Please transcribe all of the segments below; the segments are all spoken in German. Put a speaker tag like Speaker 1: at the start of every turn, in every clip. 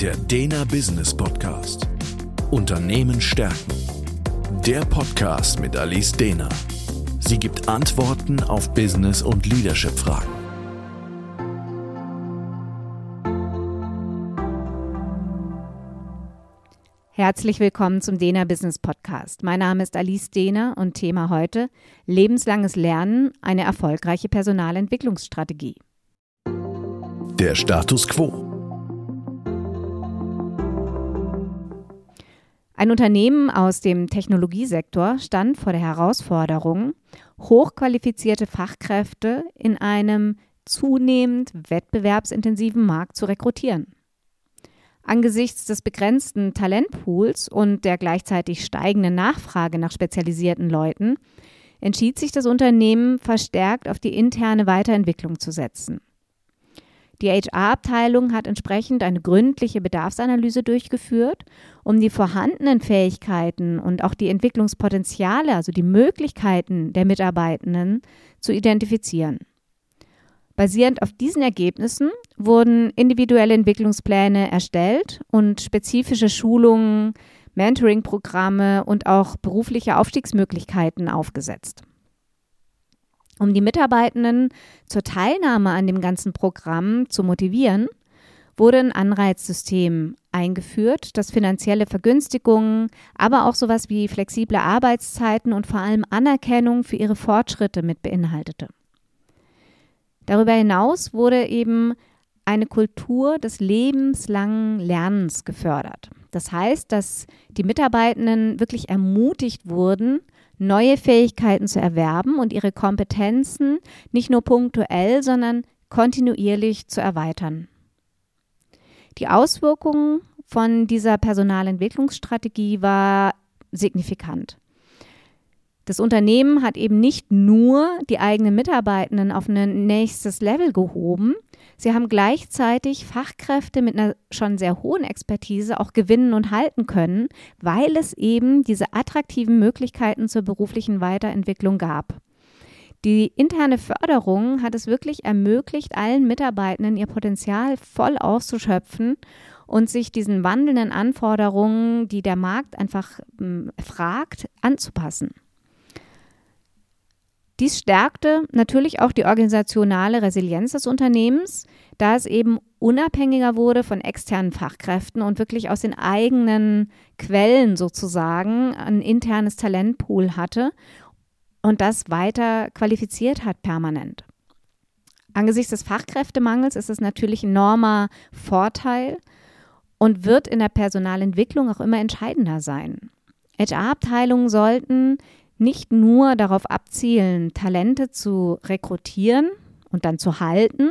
Speaker 1: Der Dena Business Podcast. Unternehmen stärken. Der Podcast mit Alice Dena. Sie gibt Antworten auf Business- und Leadership-Fragen.
Speaker 2: Herzlich willkommen zum Dena Business Podcast. Mein Name ist Alice Dehner und Thema heute lebenslanges Lernen, eine erfolgreiche Personalentwicklungsstrategie.
Speaker 1: Der Status quo.
Speaker 2: Ein Unternehmen aus dem Technologiesektor stand vor der Herausforderung, hochqualifizierte Fachkräfte in einem zunehmend wettbewerbsintensiven Markt zu rekrutieren. Angesichts des begrenzten Talentpools und der gleichzeitig steigenden Nachfrage nach spezialisierten Leuten entschied sich das Unternehmen verstärkt auf die interne Weiterentwicklung zu setzen. Die HR-Abteilung hat entsprechend eine gründliche Bedarfsanalyse durchgeführt, um die vorhandenen Fähigkeiten und auch die Entwicklungspotenziale, also die Möglichkeiten der Mitarbeitenden zu identifizieren. Basierend auf diesen Ergebnissen wurden individuelle Entwicklungspläne erstellt und spezifische Schulungen, Mentoring-Programme und auch berufliche Aufstiegsmöglichkeiten aufgesetzt. Um die Mitarbeitenden zur Teilnahme an dem ganzen Programm zu motivieren, wurde ein Anreizsystem eingeführt, das finanzielle Vergünstigungen, aber auch sowas wie flexible Arbeitszeiten und vor allem Anerkennung für ihre Fortschritte mit beinhaltete. Darüber hinaus wurde eben eine Kultur des lebenslangen Lernens gefördert. Das heißt, dass die Mitarbeitenden wirklich ermutigt wurden, neue Fähigkeiten zu erwerben und ihre Kompetenzen nicht nur punktuell, sondern kontinuierlich zu erweitern. Die Auswirkungen von dieser Personalentwicklungsstrategie war signifikant. Das Unternehmen hat eben nicht nur die eigenen Mitarbeitenden auf ein nächstes Level gehoben, sie haben gleichzeitig Fachkräfte mit einer schon sehr hohen Expertise auch gewinnen und halten können, weil es eben diese attraktiven Möglichkeiten zur beruflichen Weiterentwicklung gab. Die interne Förderung hat es wirklich ermöglicht, allen Mitarbeitenden ihr Potenzial voll auszuschöpfen und sich diesen wandelnden Anforderungen, die der Markt einfach äh, fragt, anzupassen. Dies stärkte natürlich auch die organisationale Resilienz des Unternehmens, da es eben unabhängiger wurde von externen Fachkräften und wirklich aus den eigenen Quellen sozusagen ein internes Talentpool hatte und das weiter qualifiziert hat permanent. Angesichts des Fachkräftemangels ist es natürlich ein enormer Vorteil und wird in der Personalentwicklung auch immer entscheidender sein. HR-Abteilungen sollten nicht nur darauf abzielen, Talente zu rekrutieren und dann zu halten,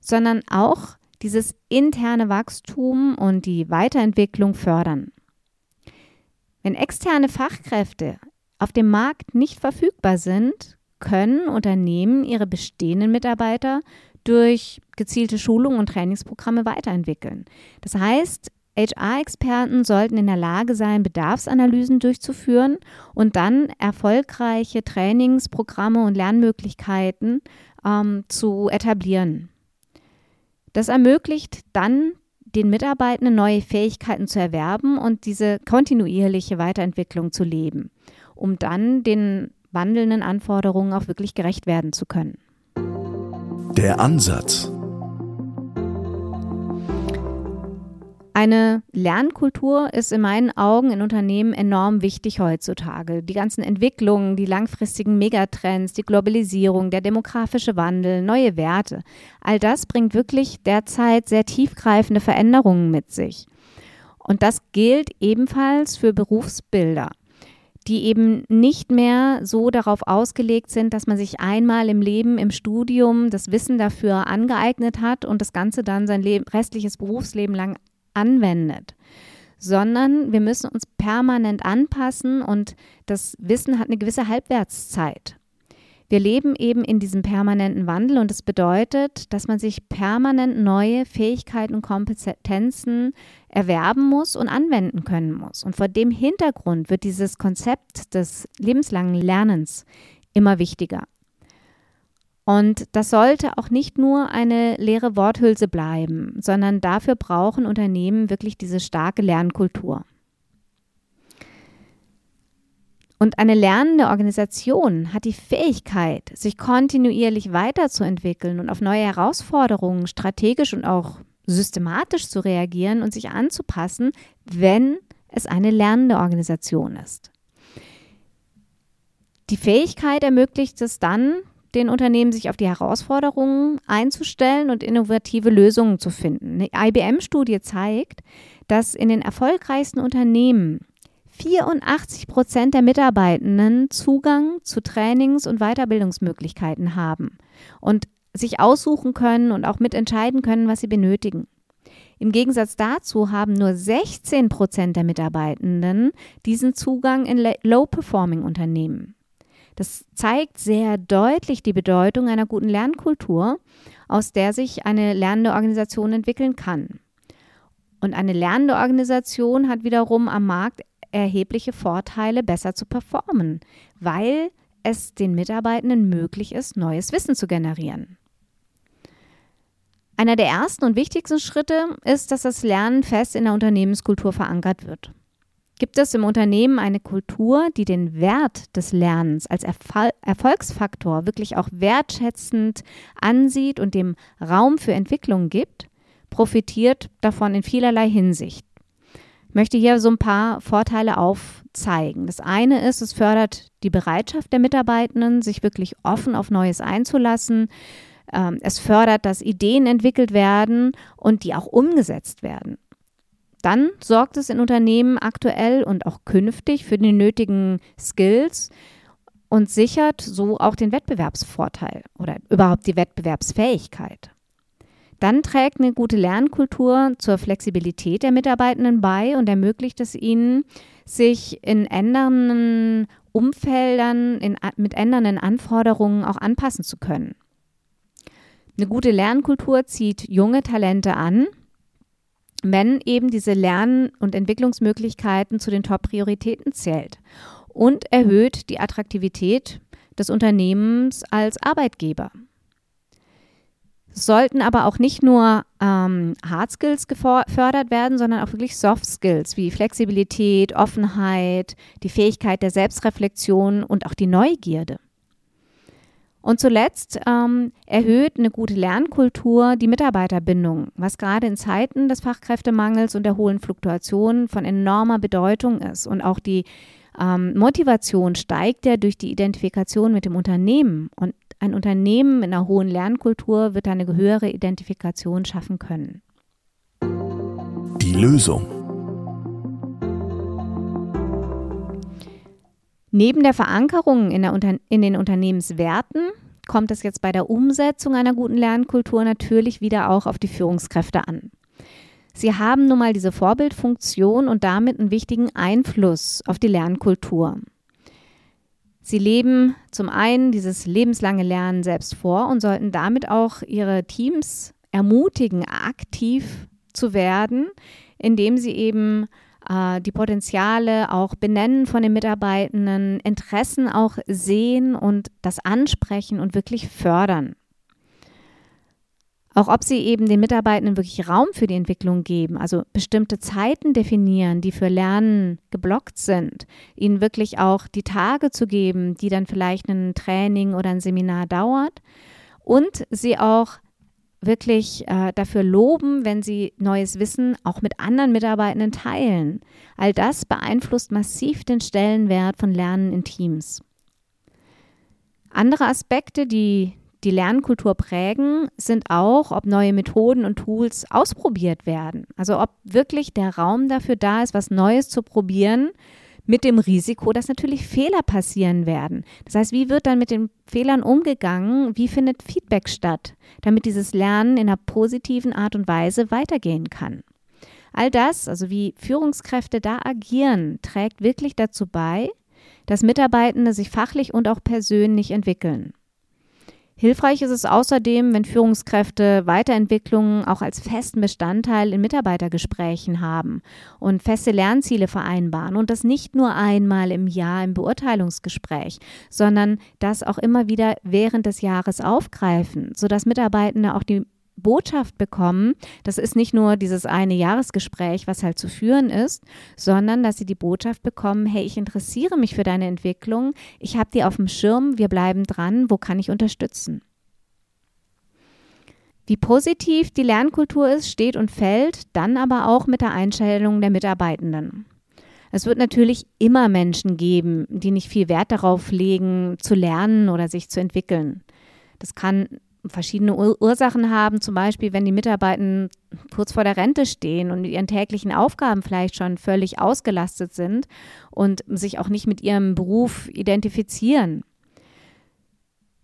Speaker 2: sondern auch dieses interne Wachstum und die Weiterentwicklung fördern. Wenn externe Fachkräfte auf dem Markt nicht verfügbar sind, können Unternehmen ihre bestehenden Mitarbeiter durch gezielte Schulungen und Trainingsprogramme weiterentwickeln. Das heißt, HR-Experten sollten in der Lage sein, Bedarfsanalysen durchzuführen und dann erfolgreiche Trainingsprogramme und Lernmöglichkeiten ähm, zu etablieren. Das ermöglicht dann den Mitarbeitenden neue Fähigkeiten zu erwerben und diese kontinuierliche Weiterentwicklung zu leben, um dann den wandelnden Anforderungen auch wirklich gerecht werden zu können.
Speaker 1: Der Ansatz.
Speaker 2: Eine Lernkultur ist in meinen Augen in Unternehmen enorm wichtig heutzutage. Die ganzen Entwicklungen, die langfristigen Megatrends, die Globalisierung, der demografische Wandel, neue Werte, all das bringt wirklich derzeit sehr tiefgreifende Veränderungen mit sich. Und das gilt ebenfalls für Berufsbilder die eben nicht mehr so darauf ausgelegt sind, dass man sich einmal im Leben, im Studium das Wissen dafür angeeignet hat und das Ganze dann sein restliches Berufsleben lang anwendet, sondern wir müssen uns permanent anpassen und das Wissen hat eine gewisse Halbwertszeit. Wir leben eben in diesem permanenten Wandel und das bedeutet, dass man sich permanent neue Fähigkeiten und Kompetenzen erwerben muss und anwenden können muss. Und vor dem Hintergrund wird dieses Konzept des lebenslangen Lernens immer wichtiger. Und das sollte auch nicht nur eine leere Worthülse bleiben, sondern dafür brauchen Unternehmen wirklich diese starke Lernkultur. Und eine lernende Organisation hat die Fähigkeit, sich kontinuierlich weiterzuentwickeln und auf neue Herausforderungen strategisch und auch systematisch zu reagieren und sich anzupassen, wenn es eine lernende Organisation ist. Die Fähigkeit ermöglicht es dann, den Unternehmen sich auf die Herausforderungen einzustellen und innovative Lösungen zu finden. Eine IBM-Studie zeigt, dass in den erfolgreichsten Unternehmen 84 Prozent der Mitarbeitenden Zugang zu Trainings- und Weiterbildungsmöglichkeiten haben und sich aussuchen können und auch mitentscheiden können, was sie benötigen. Im Gegensatz dazu haben nur 16 Prozent der Mitarbeitenden diesen Zugang in Low-Performing-Unternehmen. Das zeigt sehr deutlich die Bedeutung einer guten Lernkultur, aus der sich eine lernende Organisation entwickeln kann. Und eine lernende Organisation hat wiederum am Markt erhebliche Vorteile, besser zu performen, weil es den Mitarbeitenden möglich ist, neues Wissen zu generieren. Einer der ersten und wichtigsten Schritte ist, dass das Lernen fest in der Unternehmenskultur verankert wird. Gibt es im Unternehmen eine Kultur, die den Wert des Lernens als Erfol Erfolgsfaktor wirklich auch wertschätzend ansieht und dem Raum für Entwicklung gibt, profitiert davon in vielerlei Hinsicht. Ich möchte hier so ein paar Vorteile aufzeigen. Das eine ist, es fördert die Bereitschaft der Mitarbeitenden, sich wirklich offen auf Neues einzulassen. Ähm, es fördert, dass Ideen entwickelt werden und die auch umgesetzt werden. Dann sorgt es in Unternehmen aktuell und auch künftig für die nötigen Skills und sichert so auch den Wettbewerbsvorteil oder überhaupt die Wettbewerbsfähigkeit. Dann trägt eine gute Lernkultur zur Flexibilität der Mitarbeitenden bei und ermöglicht es ihnen, sich in ändernden Umfeldern, in, mit ändernden Anforderungen auch anpassen zu können. Eine gute Lernkultur zieht junge Talente an, wenn eben diese Lern- und Entwicklungsmöglichkeiten zu den Top-Prioritäten zählt und erhöht die Attraktivität des Unternehmens als Arbeitgeber sollten aber auch nicht nur ähm, Hard Skills gefördert werden, sondern auch wirklich Soft Skills wie Flexibilität, Offenheit, die Fähigkeit der Selbstreflexion und auch die Neugierde. Und zuletzt ähm, erhöht eine gute Lernkultur die Mitarbeiterbindung, was gerade in Zeiten des Fachkräftemangels und der hohen Fluktuation von enormer Bedeutung ist. Und auch die ähm, Motivation steigt ja durch die Identifikation mit dem Unternehmen. Und ein Unternehmen mit einer hohen Lernkultur wird eine höhere Identifikation schaffen können.
Speaker 1: Die Lösung.
Speaker 2: Neben der Verankerung in, der Unter in den Unternehmenswerten kommt es jetzt bei der Umsetzung einer guten Lernkultur natürlich wieder auch auf die Führungskräfte an. Sie haben nun mal diese Vorbildfunktion und damit einen wichtigen Einfluss auf die Lernkultur. Sie leben zum einen dieses lebenslange Lernen selbst vor und sollten damit auch ihre Teams ermutigen, aktiv zu werden, indem sie eben äh, die Potenziale auch benennen von den Mitarbeitenden, Interessen auch sehen und das ansprechen und wirklich fördern. Auch ob sie eben den Mitarbeitenden wirklich Raum für die Entwicklung geben, also bestimmte Zeiten definieren, die für Lernen geblockt sind, ihnen wirklich auch die Tage zu geben, die dann vielleicht ein Training oder ein Seminar dauert und sie auch wirklich äh, dafür loben, wenn sie neues Wissen auch mit anderen Mitarbeitenden teilen. All das beeinflusst massiv den Stellenwert von Lernen in Teams. Andere Aspekte, die die Lernkultur prägen, sind auch, ob neue Methoden und Tools ausprobiert werden. Also ob wirklich der Raum dafür da ist, was Neues zu probieren, mit dem Risiko, dass natürlich Fehler passieren werden. Das heißt, wie wird dann mit den Fehlern umgegangen? Wie findet Feedback statt, damit dieses Lernen in einer positiven Art und Weise weitergehen kann? All das, also wie Führungskräfte da agieren, trägt wirklich dazu bei, dass Mitarbeitende sich fachlich und auch persönlich entwickeln. Hilfreich ist es außerdem, wenn Führungskräfte Weiterentwicklungen auch als festen Bestandteil in Mitarbeitergesprächen haben und feste Lernziele vereinbaren und das nicht nur einmal im Jahr im Beurteilungsgespräch, sondern das auch immer wieder während des Jahres aufgreifen, sodass Mitarbeitende auch die Botschaft bekommen, das ist nicht nur dieses eine Jahresgespräch, was halt zu führen ist, sondern dass sie die Botschaft bekommen, hey, ich interessiere mich für deine Entwicklung, ich habe die auf dem Schirm, wir bleiben dran, wo kann ich unterstützen? Wie positiv die Lernkultur ist, steht und fällt dann aber auch mit der Einstellung der Mitarbeitenden. Es wird natürlich immer Menschen geben, die nicht viel Wert darauf legen, zu lernen oder sich zu entwickeln. Das kann verschiedene Ursachen haben, zum Beispiel wenn die Mitarbeiter kurz vor der Rente stehen und mit ihren täglichen Aufgaben vielleicht schon völlig ausgelastet sind und sich auch nicht mit ihrem Beruf identifizieren.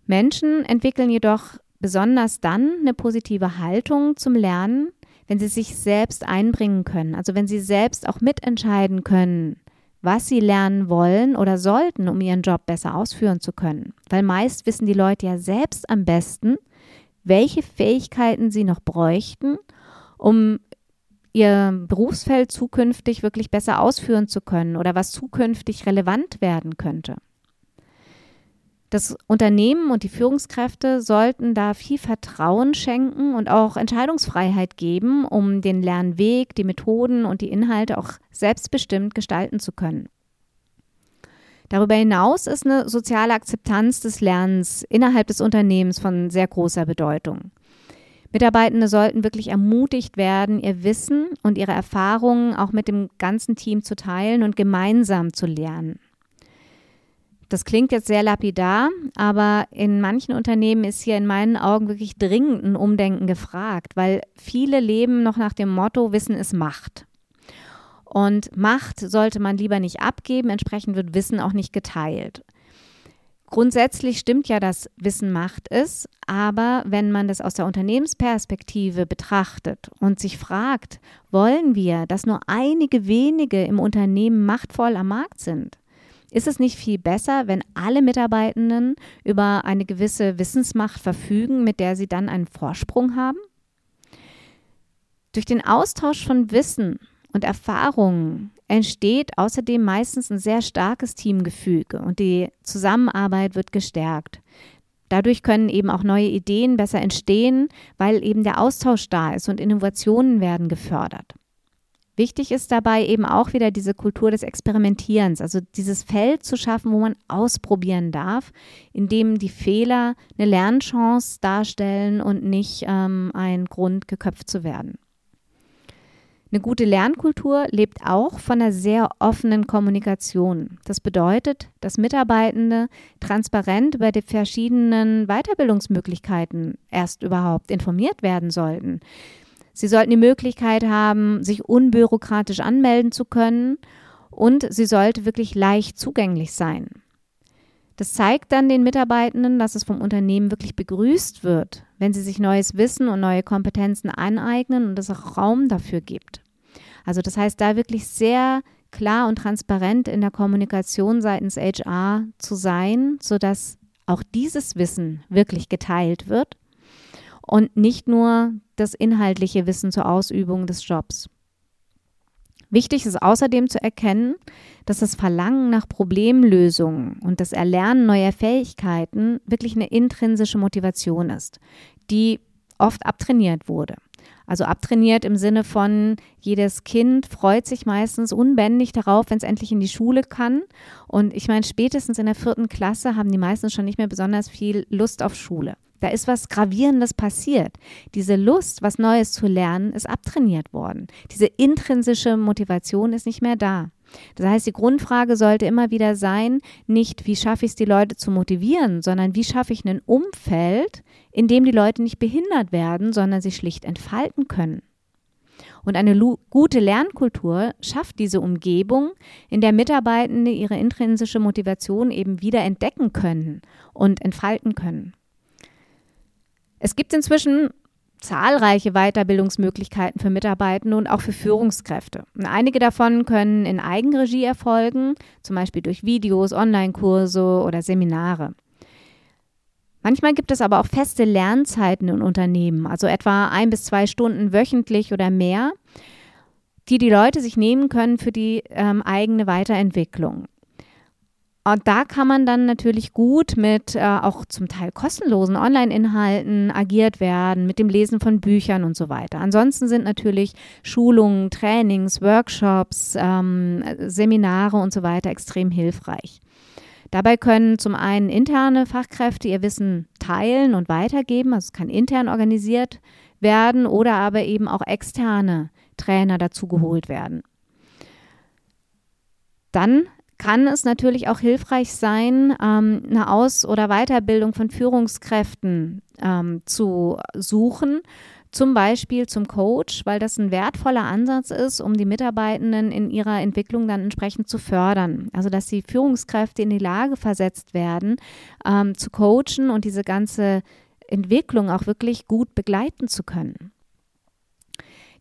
Speaker 2: Menschen entwickeln jedoch besonders dann eine positive Haltung zum Lernen, wenn sie sich selbst einbringen können, also wenn sie selbst auch mitentscheiden können, was sie lernen wollen oder sollten, um ihren Job besser ausführen zu können. Weil meist wissen die Leute ja selbst am besten, welche Fähigkeiten sie noch bräuchten, um ihr Berufsfeld zukünftig wirklich besser ausführen zu können oder was zukünftig relevant werden könnte. Das Unternehmen und die Führungskräfte sollten da viel Vertrauen schenken und auch Entscheidungsfreiheit geben, um den Lernweg, die Methoden und die Inhalte auch selbstbestimmt gestalten zu können. Darüber hinaus ist eine soziale Akzeptanz des Lernens innerhalb des Unternehmens von sehr großer Bedeutung. Mitarbeitende sollten wirklich ermutigt werden, ihr Wissen und ihre Erfahrungen auch mit dem ganzen Team zu teilen und gemeinsam zu lernen. Das klingt jetzt sehr lapidar, aber in manchen Unternehmen ist hier in meinen Augen wirklich dringend ein Umdenken gefragt, weil viele leben noch nach dem Motto, Wissen ist Macht. Und Macht sollte man lieber nicht abgeben, entsprechend wird Wissen auch nicht geteilt. Grundsätzlich stimmt ja, dass Wissen Macht ist, aber wenn man das aus der Unternehmensperspektive betrachtet und sich fragt, wollen wir, dass nur einige wenige im Unternehmen machtvoll am Markt sind? Ist es nicht viel besser, wenn alle Mitarbeitenden über eine gewisse Wissensmacht verfügen, mit der sie dann einen Vorsprung haben? Durch den Austausch von Wissen und Erfahrungen entsteht außerdem meistens ein sehr starkes Teamgefüge und die Zusammenarbeit wird gestärkt. Dadurch können eben auch neue Ideen besser entstehen, weil eben der Austausch da ist und Innovationen werden gefördert. Wichtig ist dabei eben auch wieder diese Kultur des Experimentierens, also dieses Feld zu schaffen, wo man ausprobieren darf, indem die Fehler eine Lernchance darstellen und nicht ähm, ein Grund, geköpft zu werden. Eine gute Lernkultur lebt auch von einer sehr offenen Kommunikation. Das bedeutet, dass Mitarbeitende transparent über die verschiedenen Weiterbildungsmöglichkeiten erst überhaupt informiert werden sollten. Sie sollten die Möglichkeit haben, sich unbürokratisch anmelden zu können und sie sollte wirklich leicht zugänglich sein. Das zeigt dann den Mitarbeitenden, dass es vom Unternehmen wirklich begrüßt wird, wenn sie sich neues Wissen und neue Kompetenzen aneignen und es auch Raum dafür gibt. Also das heißt, da wirklich sehr klar und transparent in der Kommunikation seitens HR zu sein, sodass auch dieses Wissen wirklich geteilt wird und nicht nur das inhaltliche Wissen zur Ausübung des Jobs. Wichtig ist außerdem zu erkennen, dass das Verlangen nach Problemlösungen und das Erlernen neuer Fähigkeiten wirklich eine intrinsische Motivation ist, die oft abtrainiert wurde. Also abtrainiert im Sinne von, jedes Kind freut sich meistens unbändig darauf, wenn es endlich in die Schule kann. Und ich meine, spätestens in der vierten Klasse haben die meisten schon nicht mehr besonders viel Lust auf Schule. Da ist was Gravierendes passiert. Diese Lust, was Neues zu lernen, ist abtrainiert worden. Diese intrinsische Motivation ist nicht mehr da. Das heißt, die Grundfrage sollte immer wieder sein, nicht wie schaffe ich es, die Leute zu motivieren, sondern wie schaffe ich ein Umfeld, in dem die Leute nicht behindert werden, sondern sich schlicht entfalten können. Und eine gute Lernkultur schafft diese Umgebung, in der Mitarbeitende ihre intrinsische Motivation eben wieder entdecken können und entfalten können. Es gibt inzwischen zahlreiche Weiterbildungsmöglichkeiten für Mitarbeitende und auch für Führungskräfte. Und einige davon können in Eigenregie erfolgen, zum Beispiel durch Videos, Online-Kurse oder Seminare. Manchmal gibt es aber auch feste Lernzeiten in Unternehmen, also etwa ein bis zwei Stunden wöchentlich oder mehr, die die Leute sich nehmen können für die ähm, eigene Weiterentwicklung. Und da kann man dann natürlich gut mit äh, auch zum Teil kostenlosen Online-Inhalten agiert werden, mit dem Lesen von Büchern und so weiter. Ansonsten sind natürlich Schulungen, Trainings, Workshops, ähm, Seminare und so weiter extrem hilfreich. Dabei können zum einen interne Fachkräfte ihr Wissen teilen und weitergeben, also es kann intern organisiert werden oder aber eben auch externe Trainer dazugeholt werden. Dann kann es natürlich auch hilfreich sein, ähm, eine Aus- oder Weiterbildung von Führungskräften ähm, zu suchen, zum Beispiel zum Coach, weil das ein wertvoller Ansatz ist, um die Mitarbeitenden in ihrer Entwicklung dann entsprechend zu fördern. Also dass die Führungskräfte in die Lage versetzt werden, ähm, zu coachen und diese ganze Entwicklung auch wirklich gut begleiten zu können.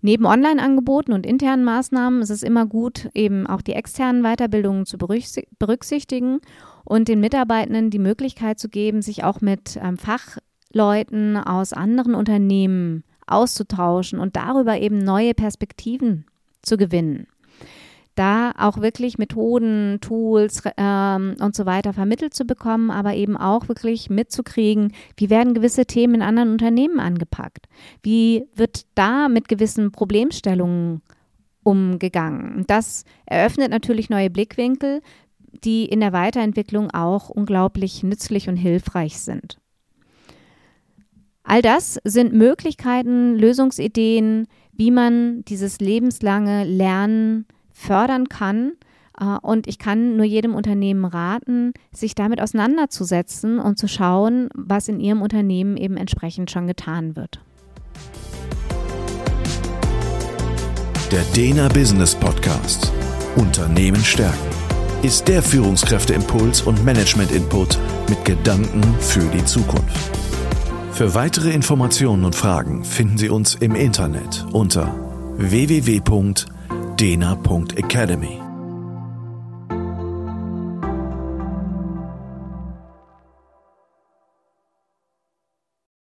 Speaker 2: Neben Online-Angeboten und internen Maßnahmen ist es immer gut, eben auch die externen Weiterbildungen zu berücksichtigen und den Mitarbeitenden die Möglichkeit zu geben, sich auch mit ähm, Fachleuten aus anderen Unternehmen auszutauschen und darüber eben neue Perspektiven zu gewinnen da auch wirklich Methoden, Tools ähm, und so weiter vermittelt zu bekommen, aber eben auch wirklich mitzukriegen, wie werden gewisse Themen in anderen Unternehmen angepackt? Wie wird da mit gewissen Problemstellungen umgegangen? Das eröffnet natürlich neue Blickwinkel, die in der Weiterentwicklung auch unglaublich nützlich und hilfreich sind. All das sind Möglichkeiten, Lösungsideen, wie man dieses lebenslange Lernen fördern kann. Äh, und ich kann nur jedem Unternehmen raten, sich damit auseinanderzusetzen und zu schauen, was in ihrem Unternehmen eben entsprechend schon getan wird.
Speaker 1: Der Dena Business Podcast Unternehmen stärken ist der Führungskräfteimpuls und Management-Input mit Gedanken für die Zukunft. Für weitere Informationen und Fragen finden Sie uns im Internet unter www dena.academy.